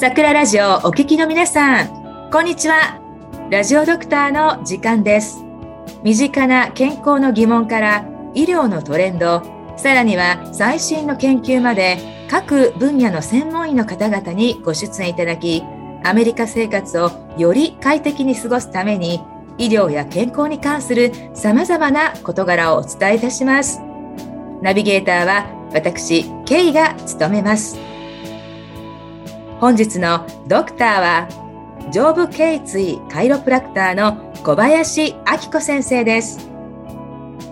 桜ラジオお聞きの皆さん、こんにちは。ラジオドクターの時間です。身近な健康の疑問から医療のトレンド、さらには最新の研究まで各分野の専門医の方々にご出演いただき、アメリカ生活をより快適に過ごすために医療や健康に関する様々な事柄をお伝えいたします。ナビゲーターは私、ケイが務めます。本日のドクターは、上部頸椎カイロプラクターの小林明子先生です。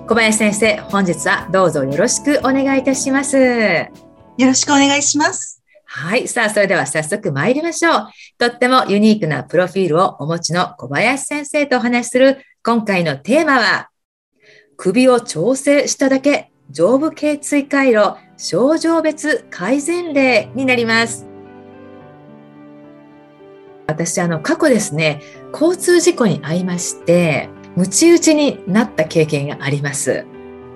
小林先生、本日はどうぞよろしくお願いいたします。よろしくお願いします。はい。さあ、それでは早速参りましょう。とってもユニークなプロフィールをお持ちの小林先生とお話しする今回のテーマは、首を調整しただけ上部頸椎回路症状別改善例になります。私、あの、過去ですね、交通事故に遭いまして、ムチ打ちになった経験があります。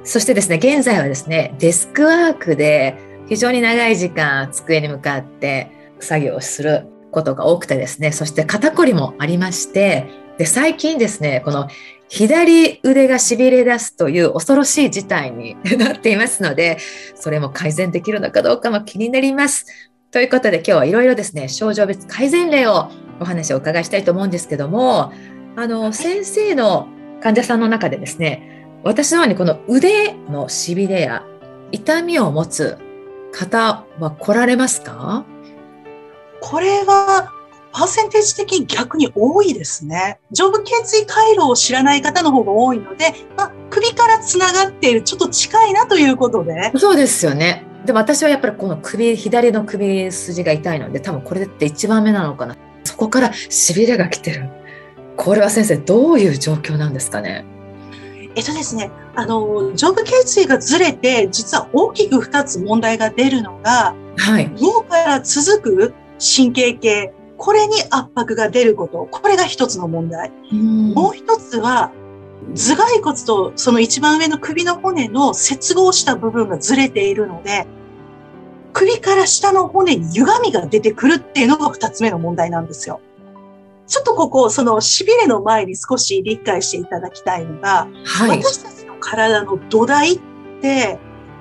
そしてですね、現在はですね、デスクワークで非常に長い時間机に向かって作業をすることが多くてですね、そして肩こりもありまして、で、最近ですね、この左腕が痺れ出すという恐ろしい事態に なっていますので、それも改善できるのかどうかも気になります。ということで今日はいろいろですね、症状別改善例をお話をお伺いしたいと思うんですけども、あの、先生の患者さんの中でですね、私のようにこの腕の痺れや痛みを持つ方は来られますか？これは、パーセンテージ的に逆に多いですね。上部頸椎回路を知らない方の方が多いので、まあ、首からつながっている、ちょっと近いなということで。そうですよね。でも私はやっぱりこの首、左の首筋が痛いので、多分これって一番目なのかな。そこから痺れが来てる。これは先生、どういう状況なんですかね？えっとですね、あの、上部頸椎がずれて、実は大きく2つ問題が出るのが、はい。脳から続く神経系、これに圧迫が出ること、これが一つの問題。もう一つは、頭蓋骨とその一番上の首の骨の接合した部分がずれているので、首から下の骨に歪みが出てくるっていうのが二つ目の問題なんですよ。ちょっとここ、その痺れの前に少し理解していただきたいのが、はい。私たちの体の土台って、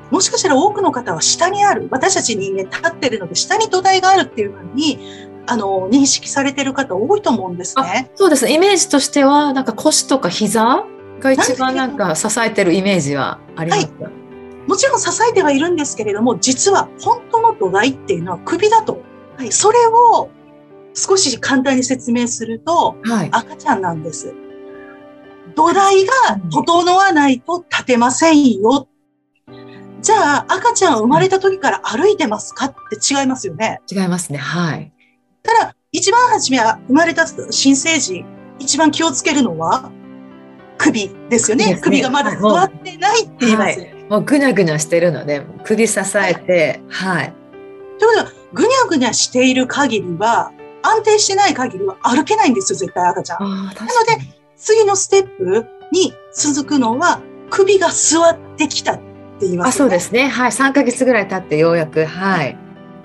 もしかしたら多くの方は下にある、私たち人間立ってるので下に土台があるっていうふうに、あの、認識されてる方多いと思うんですね。そうですね。イメージとしては、なんか腰とか膝が一番なんか支えてるイメージはあります。もちろん支えてはいるんですけれども、実は本当の土台っていうのは首だと。はい、それを少し簡単に説明すると、はい。赤ちゃんなんです。土台が整わないと立てませんよ。じゃあ、赤ちゃん生まれた時から歩いてますかって違いますよね。違いますね。はい。ただ、一番初めは生まれた新生児、一番気をつけるのは首ですよね。ね首がまだ座ってないって言いますよね。もうぐにゃぐにゃしてるので、首支えて、はい。ということは、ぐにゃぐにゃしている限りは、安定してない限りは歩けないんですよ、絶対赤ちゃん。なので、次のステップに続くのは、首が座ってきたって言います、あ、そうですね。はい。3ヶ月ぐらい経ってようやく、はい。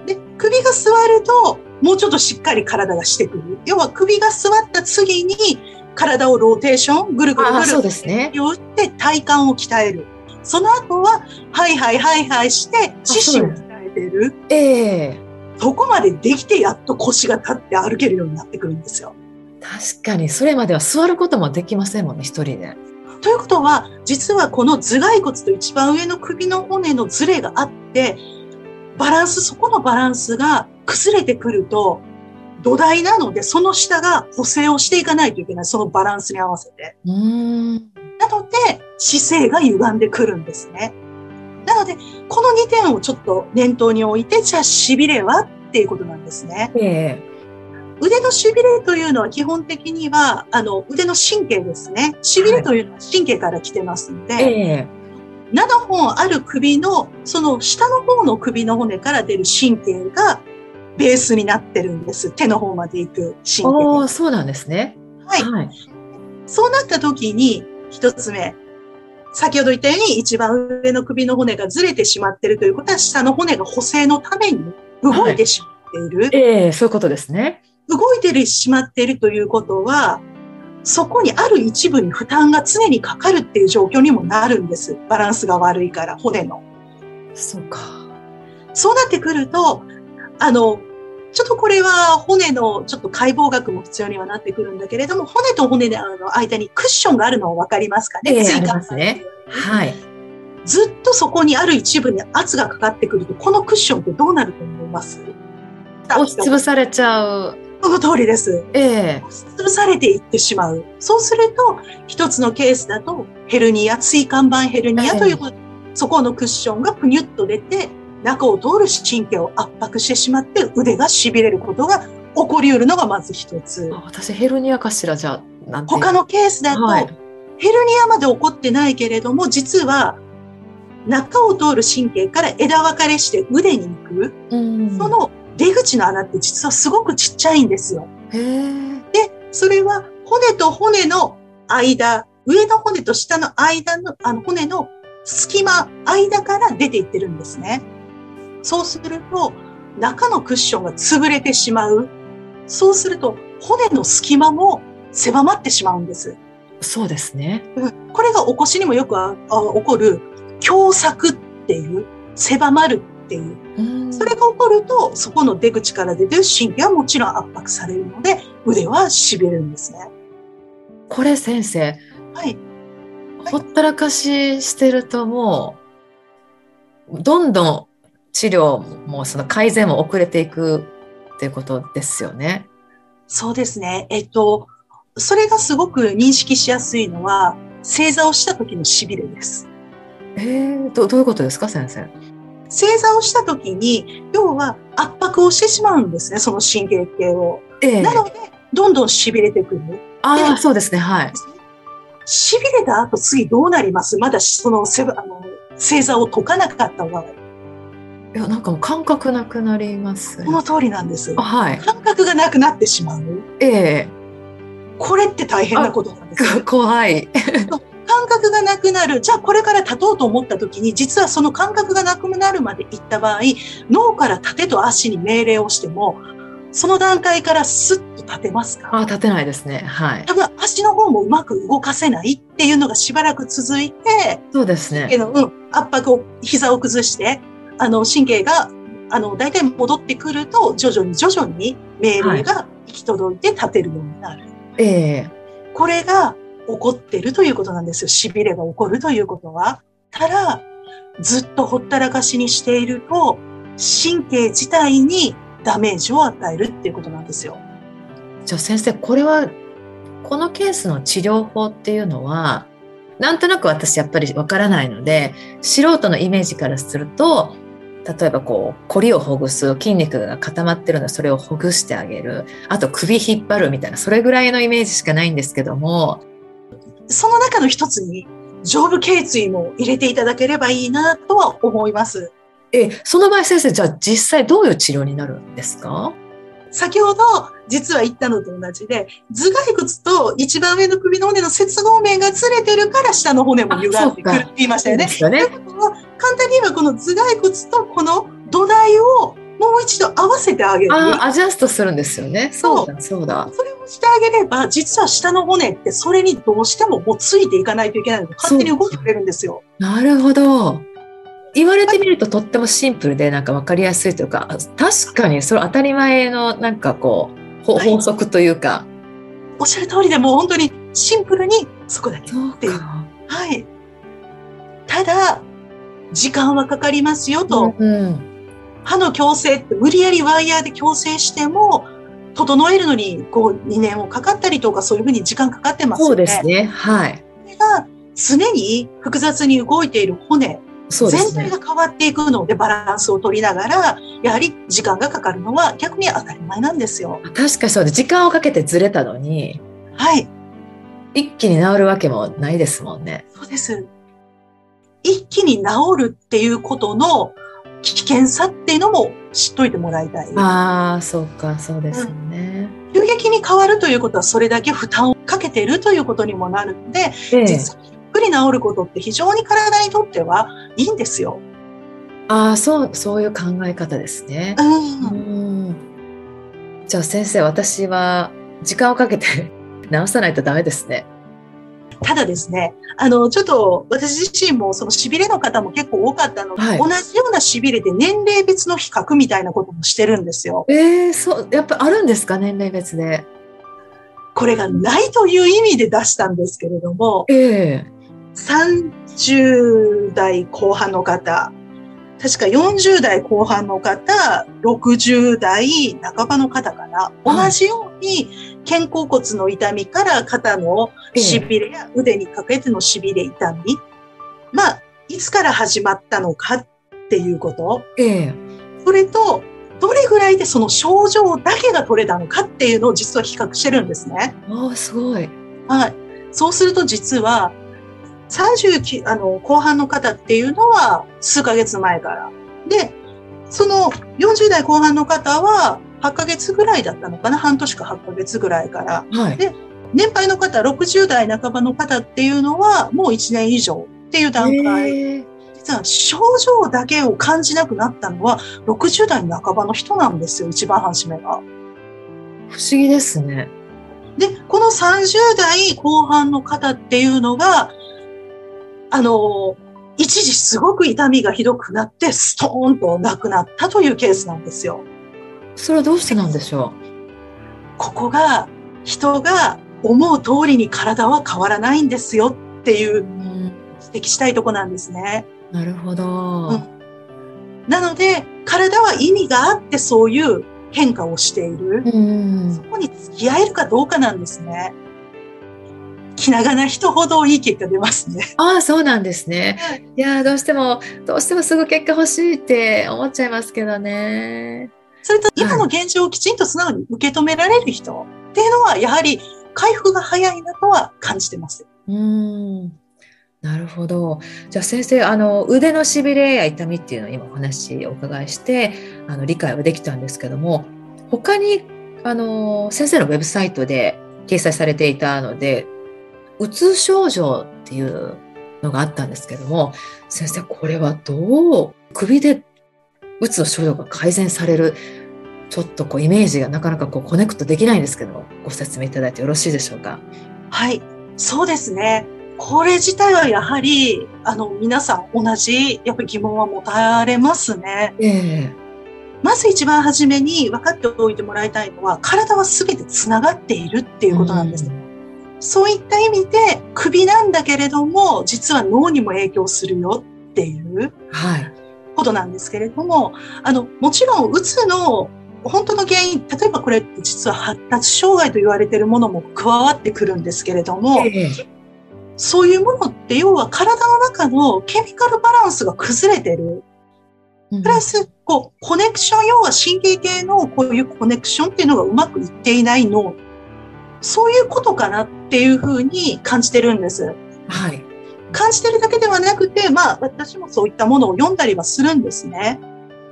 で、首が座ると、もうちょっとしっかり体がしてくる。要は首が座った次に、体をローテーション、ぐるぐるぐるですね。よって体幹を鍛える。その後は、はいはいはいはいして、四肢を鍛えてる。ええそこまでできてやっと腰が立って歩けるようになってくるんですよ。確かに、それまでは座ることもできませんもんね、一人で。ということは、実はこの頭蓋骨と一番上の首の骨のズレがあって、バランス、そこのバランスが崩れてくると、土台なので、その下が補正をしていかないといけない。そのバランスに合わせて。うーん。なので、姿勢が歪んでくるんですね。なので、この2点をちょっと念頭に置いて、じゃあ、痺れはっていうことなんですね。ええ腕の痺れというのは基本的には、あの、腕の神経ですね。痺れというのは神経から来てますので、ええ7本ある首の、その下の方の首の骨から出る神経がベースになってるんです。手の方まで行く神経。そうなんですね。はい。はい。そうなった時に、一つ目。先ほど言ったように一番上の首の骨がずれてしまっているということは、下の骨が補正のために動いてしまっている。ええそういうことですね。動いてしまっているということは、そこにある一部に負担が常にかかるっていう状況にもなるんです。バランスが悪いから、骨の。そうか。そうなってくると、あの、ちょっとこれは骨のちょっと解剖学も必要にはなってくるんだけれども、骨と骨の間にクッションがあるのはわかりますかね、ええ椎間ありますねはい。ずっとそこにある一部に圧がかかってくると、このクッションってどうなると思います？押しつぶされちゃう。その通りです。ええ押しつぶされていってしまう。そうすると、一つのケースだと、ヘルニア、椎間板ヘルニアということ、そこのクッションがぷにゅっと出て、中を通る神経を圧迫してしまって、腕が痺れることが起こり得るのがまず一つ。あ私ヘルニアかしら？じゃあなん他のケースだと、はいヘルニアまで起こってないけれども、実は、中を通る神経から枝分かれして腕に行く、うんその出口の穴って実はすごくちっちゃいんですよ。で、それは骨と骨の間、上の骨と下の間の、あの骨の隙間、間から出ていってるんですね。そうすると、中のクッションが潰れてしまう。そうすると、骨の隙間も狭まってしまうんです。そうですね。うんこれが起こしにもよくああ起こる、狭窄っていう、狭まるっていう。うんそれが起こると、そこの出口から出てる神経はもちろん圧迫されるので、腕は痺れるんですね。これ先生はい。ほったらかししてるともうどんどん治療もその改善も遅れていくっていうことですよね。そうですね。えっと、それがすごく認識しやすいのは、正座をした時の痺れです。えー、どどういうことですか先生？正座をした時に、要は圧迫をしてしまうんですね、その神経系を。ええなので、どんどん痺れてくる。ああそうですねはい。痺れた後次どうなります？まだそのせあの正座を解かなかった場合。いやなんかもう感覚なくなります、この通りなんですあ。はい。感覚がなくなってしまう。ええこれって大変なことなんですよ。怖い。感覚がなくなる。じゃあこれから立とうと思った時に、実はその感覚がなくなるまで行った場合、脳から立てと足に命令をしても、その段階からスッと立てますか？あ立てないですね。はい。多分足の方もうまく動かせないっていうのがしばらく続いて、そうですね。のうん、圧迫を、膝を崩して、あの、神経が、あの、大体戻ってくると、徐々に徐々に命令が行き届いて立てるようになる。ええこれが起こってるということなんですよ。痺れが起こるということは。ただ、ずっとほったらかしにしていると、神経自体にダメージを与えるっていうことなんですよ。じゃあ先生これはこのケースの治療法っていうのはなんとなく私やっぱりわからないので素人のイメージからすると例えばこうコリをほぐす筋肉が固まってるのでそれをほぐしてあげる。あと首引っ張るみたいなそれぐらいのイメージしかないんですけども。その中の一つに、上部頸椎も入れていただければいいなとは思います。えその場合先生じゃあ実際どういう治療になるんですか？先ほど実は言ったのと同じで、頭蓋骨と一番上の首の骨の接合面がずれてるから下の骨も歪んでくるって言いましたよね。ね簡単に言えばこの頭蓋骨とこの土台をもう一度合わせてあげる。あアジャストするんですよねそうだそうだそれをしてあげれば、実は下の骨ってそれにどうしてももうついていかないといけないので、勝手に動いてくれるんですよ。なるほど。言われてみるととってもシンプルでなんか分かりやすいというか確かにそれ当たり前のなんかこう法則というか、おっしゃる通りでもう本当にシンプルにそこだけ。っていうか。はい。ただ、時間はかかりますよと。うん、歯の矯正って無理やりワイヤーで矯正しても、整えるのにこう2年もかかったりとかそういうふうに時間かかってますよね。そうですね。はい。それが常に複雑に動いている骨、そうですね。全体が変わっていくのでバランスを取りながら、やはり時間がかかるのは逆に当たり前なんですよ。確かにそうで時間をかけてずれたのにはい。一気に治るわけもないですもんね。そうです。一気に治るっていうことの危険さっていうのも知っといてもらいたい。ああそうかそうですよね。急激に変わるということはそれだけ負担をかけているということにもなるので、ええ実くり治ることって非常に体にとってはいいんですよ。ああそうそういう考え方ですね。う。うんんじゃあ先生、私は時間をかけて 直さないとダメですね。ただですね、あの、ちょっと私自身もその痺れの方も結構多かったので、はい、同じような痺れで年齢別の比較みたいなこともしてるんですよ。ええー、そう、やっぱあるんですか、年齢別で。これがないという意味で出したんですけれども、ええー、30代後半の方、確か40代後半の方、60代半ばの方かな、同じように肩甲骨の痛みから肩の痺れや腕にかけての痺れ痛み、まあ、いつから始まったのかっていうこと、えそれと、どれぐらいでその症状だけが取れたのかっていうのを実は比較してるんですね。ああ、すごい。はい。そうすると実は、30あの後半の方っていうのは数ヶ月前から。で、その40代後半の方は8ヶ月ぐらいだったのかな？半年か8ヶ月ぐらいから。はい、で、年配の方、60代半ばの方っていうのはもう1年以上っていう段階。実は症状だけを感じなくなったのは60代半ばの人なんですよ、一番初めが。不思議ですね。で、この30代後半の方っていうのが、あの、一時すごく痛みがひどくなって、ストーンと亡くなったというケースなんですよ。それはどうしてなんでしょう？ここが人が思う通りに体は変わらないんですよっていう指摘したいとこなんですね。なるほど、うん、なので体は意味があってそういう変化をしている。そこに付き合えるかどうかなんですね。気長な人ほどいい結果出ますね。ああ、そうなんですね。はい、いやどうしても、どうしてもすぐ結果欲しいって思っちゃいますけどね。それと、今の現状をきちんと素直に受け止められる人っていうのは、やはり回復が早いなとは感じてます。うん。なるほど。じゃあ先生、あの腕のしびれや痛みっていうのを今お話をお伺いして、あの理解はできたんですけども、他にあの先生のウェブサイトで掲載されていたので、うつ症状っていうのがあったんですけども、先生、これはどう？首でうつの症状が改善される、ちょっとこうイメージがなかなかこうコネクトできないんですけどご説明いただいてよろしいでしょうか？はい、そうですね。これ自体はやはり、あの、皆さん同じ、やっぱり疑問は持たれますね。えー、まず一番初めに分かっておいてもらいたいのは、体は全て繋がっているっていうことなんです。うんそういった意味で首なんだけれども、実は脳にも影響するよっていうことなんですけれども、あの、もちろん、うつの本当の原因、例えばこれ実は発達障害と言われているものも加わってくるんですけれども、えそういうものって要は体の中のケミカルバランスが崩れてる。プラス、こう、コネクション、要は神経系のこういうコネクションっていうのがうまくいっていない脳そういうことかなっていうふうに感じてるんです。はい。感じてるだけではなくて、まあ私もそういったものを読んだりはするんですね。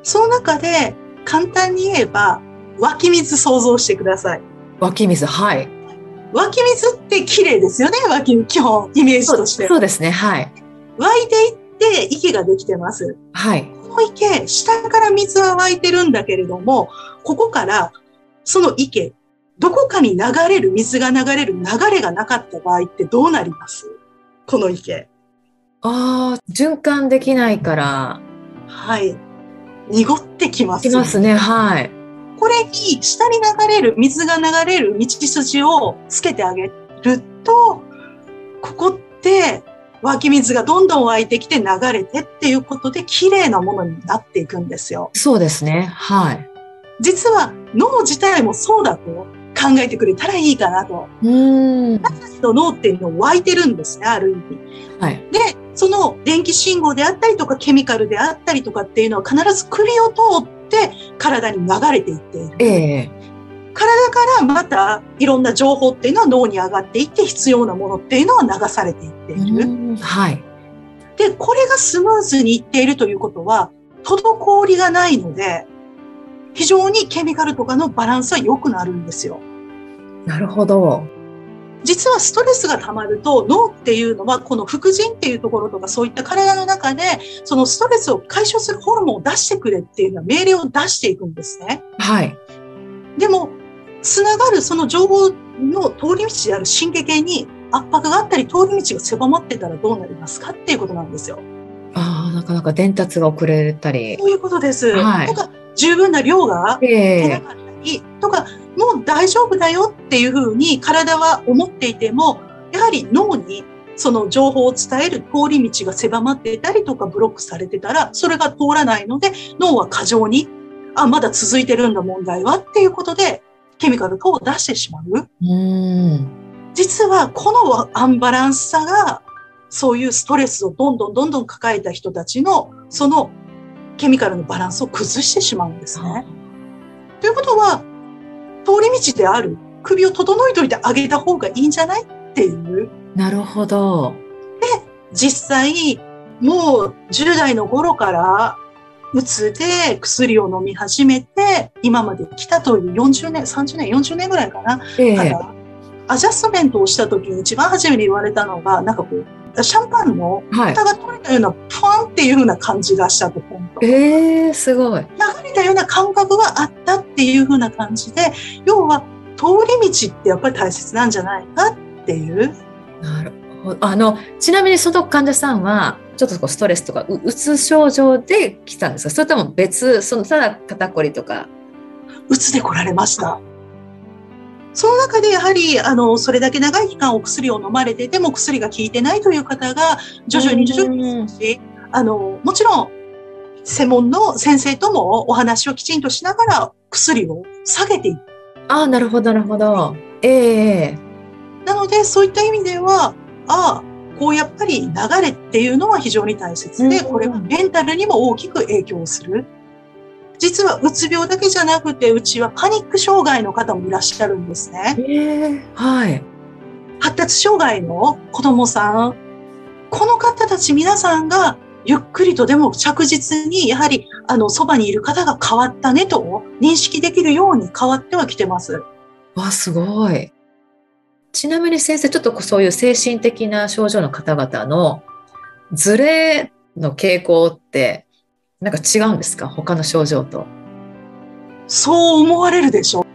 その中で簡単に言えば湧き水想像してください。湧き水、はい。湧き水って綺麗ですよね、湧き水、基本、イメージとして。そうですね、はい。湧いていって池ができてます。はい。この池、下から水は湧いてるんだけれども、ここからその池、どこかに流れる、水が流れる流れがなかった場合ってどうなります？この池。ああ、循環できないから。はい。濁ってきます、ね。きますね、はい。これに下に流れる、水が流れる道筋をつけてあげると、ここって湧き水がどんどん湧いてきて流れてっていうことで綺麗なものになっていくんですよ。そうですね。はい。実は脳自体もそうだと考えてくれたらいいかなと。私たちの脳っていうのを湧いてるんですね、ある意味。はい。で、その電気信号であったりとかケミカルであったりとかっていうのは必ず首を通って体に流れていっている。ええー、体からまたいろんな情報っていうのは脳に上がっていって必要なものっていうのは流されていっている。はい。で、これがスムーズにいっているということは、滞りがないので、非常にケミカルとかのバランスは良くなるんですよ。なるほど。実はストレスが溜まると脳っていうのはこの副腎っていうところとかそういった体の中でそのストレスを解消するホルモンを出してくれっていうのは命令を出していくんですね。はい。でもつながるその情報の通り道である神経系に圧迫があったり通り道が狭まってたらどうなりますかっていうことなんですよ。ああ、なかなか伝達が遅れたり。そういうことです。はいとか、十分な量がえ出なえかったり、とか、もう大丈夫だよっていうふうに体は思っていても、やはり脳にその情報を伝える通り道が狭まっていたりとかブロックされてたら、それが通らないので、脳は過剰に、あ、まだ続いてるんだ問題はっていうことで、ケミカル等を出してしまう。うーん。実はこのアンバランスさが、そういうストレスをどんどんどんどん抱えた人たちの、そのケミカルのバランスを崩してしまうんですね。ということは、道である首を整えといてあげた方がいいんじゃないっていう。なるほど。実際、もう10代の頃から、うつで薬を飲み始めて、今まで来たという40年、30年、40年ぐらいかな。ええから、アジャストメントをした時に一番初めに言われたのが、なんかこう、シャンパンのはい。蓋が取れたような、プワンっていう風な感じがしたと、本当ええすごい。流れたような感覚があったっていう風な感じで、要は通り道ってやっぱり大切なんじゃないかっていう。なるほど。あの、ちなみにその患者さんは、ちょっとこうストレスとかううつ症状で来たんですか？それとも別、そのただ肩こりとか？うつで来られました。その中でやはり、あの、それだけ長い期間お薬を飲まれてても薬が効いてないという方が徐々に徐々に少し、あの、もちろん、専門の先生ともお話をきちんとしながら薬を下げていく。ああ、なるほど、なるほど。ええなので、そういった意味では、ああ、こうやっぱり流れっていうのは非常に大切で、うんこれはメンタルにも大きく影響する。実はうつ病だけじゃなくて、うちはパニック障害の方もいらっしゃるんですね。ええはい。発達障害の子供さん。この方たち皆さんがゆっくりとでも着実に、やはり、あの、そばにいる方が変わったねと認識できるように変わってはきてます。わ、すごい。ちなみに先生、ちょっとこうそういう精神的な症状の方々のズレの傾向って、なんか違うんですか？他の症状と。そう思われるでしょ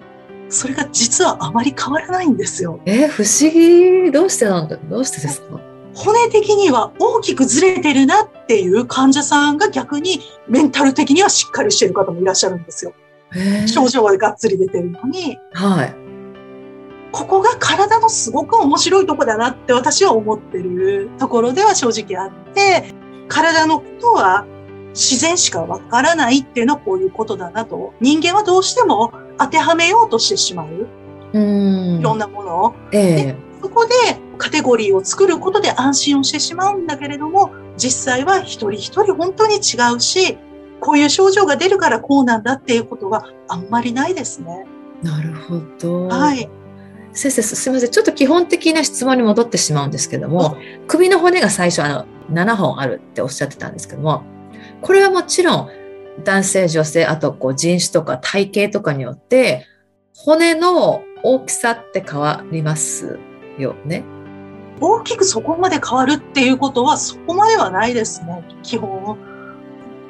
それが実はあまり変わらないんですよ。えー不思議。どうしてなんだ？どうしてですか？骨的には大きくずれてるなっていう患者さんが逆にメンタル的にはしっかりしてる方もいらっしゃるんですよ。えー症状はがっつり出てるのに、はい。ここが体のすごく面白いとこだなって私は思ってるところでは正直あって、体のことは自然しかわからないっていうのはこういうことだなと。人間はどうしても当てはめようとしてしまう。うんいろんなものを。えそこでカテゴリーを作ることで安心をしてしまうんだけれども、実際は一人一人本当に違うし、こういう症状が出るからこうなんだっていうことはあんまりないですね。えなるほど。はい。先生、すすみません。ちょっと基本的な質問に戻ってしまうんですけども、首の骨が最初、あの、7本あるっておっしゃってたんですけども、これはもちろん、男性、女性、あとこう人種とか体型とかによって、骨の大きさって変わりますよね。大きくそこまで変わるっていうことはそこまではないですね、基本。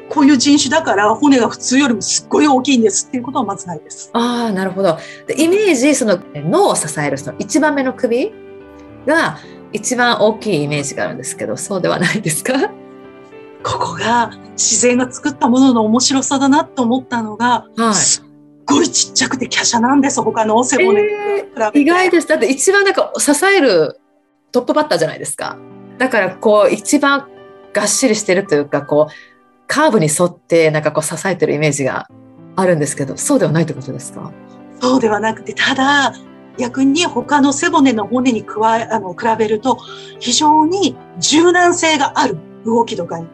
こういう人種だから骨が普通よりもすっごい大きいんですっていうことはまずないです。ああ、なるほど。でイメージ、その脳を支えるその一番目の首が一番大きいイメージがあるんですけど、そうではないですか？ここが自然が作ったものの面白さだなと思ったのが、はいすっごいちっちゃくて華奢なんです、他の背骨に比べて。意外です。だって一番なんか支えるトップバッターじゃないですか。だからこう一番がっしりしてるというか、こうカーブに沿ってなんかこう支えてるイメージがあるんですけど、そうではないってことですか？そうではなくて、ただ、逆に他の背骨の骨に加え、あの、比べると、非常に柔軟性がある動きとかに。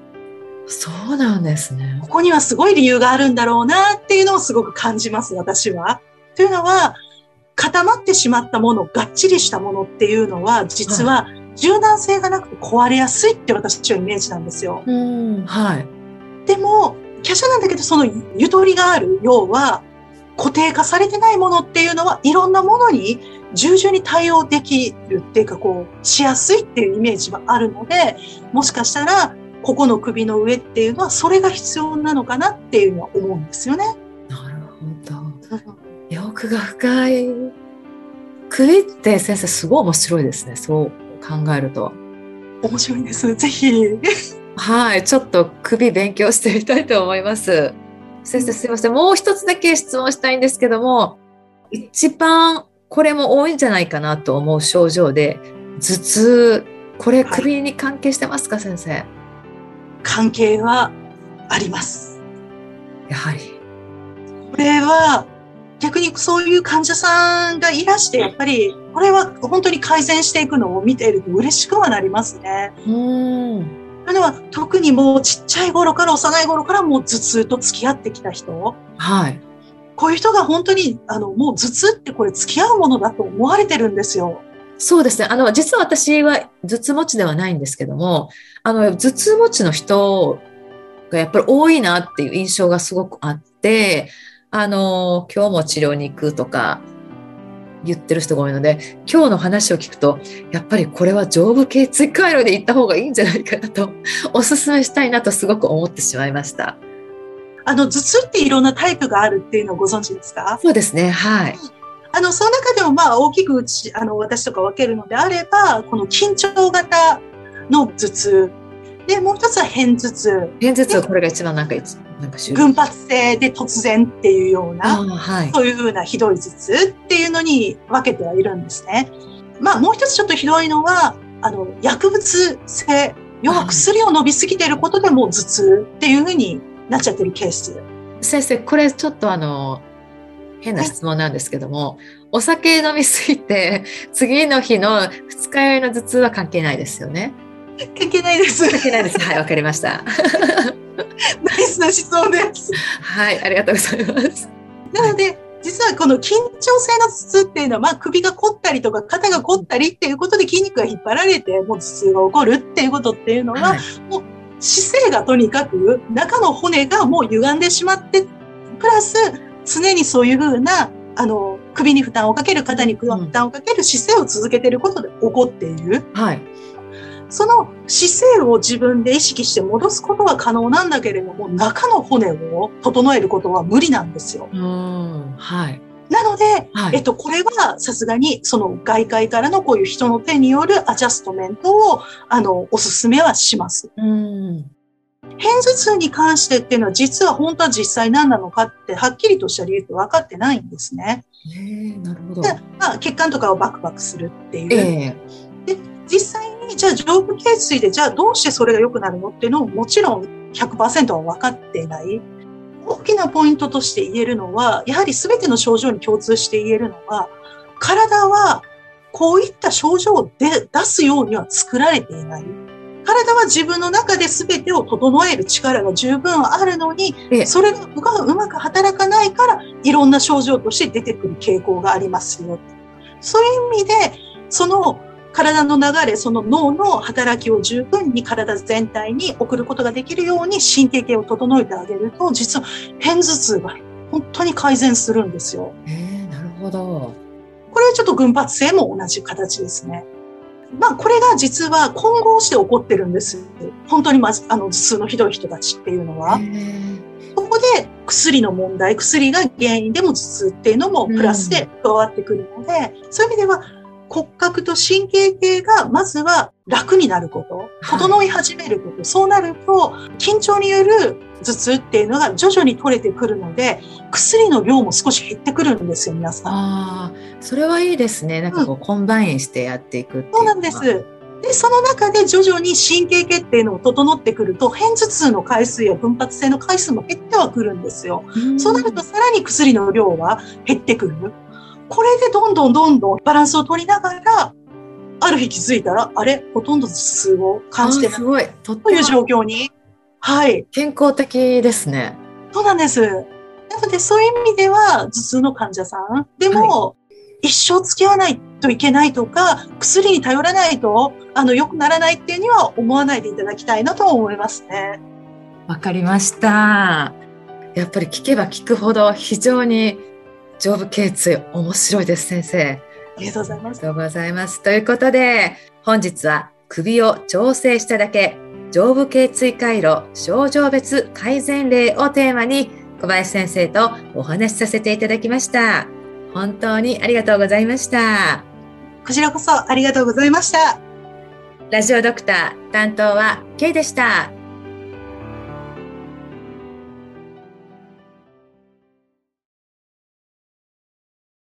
そうなんですね。ここにはすごい理由があるんだろうなっていうのをすごく感じます、私は。というのは、固まってしまったもの、がっちりしたものっていうのは、実は柔軟性がなくて壊れやすいって私はイメージなんですよ。うん、はい。でも、華奢なんだけど、そのゆとりがある、要は、固定化されてないものっていうのは、いろんなものに従順に対応できるっていうか、こう、しやすいっていうイメージはあるので、もしかしたら、ここの首の上っていうのは、それが必要なのかなっていうのは思うんですよね。なるほど。よく奥が深い。首って先生すごい面白いですね。そう考えると。面白いです。ぜひ。はい、ちょっと首勉強してみたいと思います。先生すいません。もう一つだけ質問したいんですけども、一番これも多いんじゃないかなと思う症状で、頭痛、これ首に関係してますか、はい、先生？関係はあります。やはり。これは逆にそういう患者さんがいらして、やっぱり、これは本当に改善していくのを見ていると嬉しくはなりますね。うん。というのは、特にもうちっちゃい頃から、幼い頃からもう頭痛と付き合ってきた人。はい。こういう人が本当に、あの、もう頭痛ってこれ付き合うものだと思われてるんですよ。そうですね。あの、実は私は頭痛持ちではないんですけども、あの、頭痛持ちの人がやっぱり多いなっていう印象がすごくあって、あの、今日も治療に行くとか言ってる人が多いので、今日の話を聞くと、やっぱりこれは上部頸椎回路で行った方がいいんじゃないかなと、お勧めしたいなとすごく思ってしまいました。あの、頭痛っていろんなタイプがあるっていうのをご存知ですか？そうですね、はい。あの、その中でもまあ大きくうち、あの、私とか分けるのであれば、この緊張型の頭痛。で、もう一つは片頭痛。片頭痛はこれが一番なんかなんか群発性で突然っていうような、はい、そういうふうなひどい頭痛っていうのに分けてはいるんですね。まあもう一つちょっとひどいのは、あの、薬物性、要は薬を飲みすぎていることでもう頭痛っていうふうになっちゃってるケース。先生、これちょっとあの、変な質問なんですけども、お酒飲みすぎて、次の日の二日酔いの頭痛は関係ないですよね。関係ないです。関係ないです。はい、わかりました。ナイスな質問です。はい、ありがとうございます。なので、実はこの緊張性の頭痛っていうのは、まあ、首が凝ったりとか肩が凝ったりっていうことで筋肉が引っ張られて、もう頭痛が起こるっていうことっていうのは、はい、もう姿勢がとにかく中の骨がもう歪んでしまって、プラス常にそういうふうな、あの、首に負担をかける、肩に負担をかける姿勢を続けていることで起こっている。はい。その姿勢を自分で意識して戻すことは可能なんだけれども、中の骨を整えることは無理なんですよ。はい。なので、はい、えっと、これはさすがにその外界からのこういう人の手によるアジャストメントを、あの、おすすめはします。うん片頭痛に関してっていうのは実は本当は実際何なのかってはっきりとした理由って分かってないんですね。えなるほど。まあ、血管とかをバクバクするっていう。えー、で実際にじゃあ上部頸椎でじゃあどうしてそれが良くなるのっていうのをもちろん100%は分かっていない。大きなポイントとして言えるのは、やはり全ての症状に共通して言えるのは、体はこういった症状を出すようには作られていない。体は自分の中で全てを整える力が十分あるのに、それがうまく働かないから、いろんな症状として出てくる傾向がありますよ。そういう意味で、その体の流れ、その脳の働きを十分に体全体に送ることができるように神経系を整えてあげると、実は片頭痛が本当に改善するんですよ。えー、なるほど。これはちょっと群発性も同じ形ですね。まあ、これが実は混合して起こってるんです。本当にまず、あの、頭痛のひどい人たちっていうのは。ここで薬の問題、薬が原因でも頭痛っていうのもプラスで加わってくるので、うん、そういう意味では骨格と神経系がまずは楽になること、整い始めること、はい、そうなると緊張による頭痛っていうのが徐々に取れてくるので、薬の量も少し減ってくるんですよ、皆さん。ああ、それはいいですね。なんかこう、うん、 combine してやっていくそうなんです。で、その中で徐々に神経系っていうのを整ってくると、片頭痛の回数や群発性の回数も減ってはくるんですよ。うそうなるとさらに薬の量は減ってくる。これでどんどんどんどんバランスを取りながら、ある日気づいたら、あれ？ほとんど頭痛を感じてない。すごい。という状況に。はい。健康的ですね。そうなんです。なので、そういう意味では、頭痛の患者さんでも、はい、一生付き合わないといけないとか、薬に頼らないと、あの、良くならないっていうには思わないでいただきたいなと思いますね。わかりました。やっぱり聞けば聞くほど非常に上部頸椎面白いです先生ありがとうございますありがとうございますということで本日は首を調整しただけ上部頸椎回路症状別改善例をテーマに小林先生とお話しさせていただきました本当にありがとうございました。こちらこそありがとうございました。ラジオドクター担当は K でした。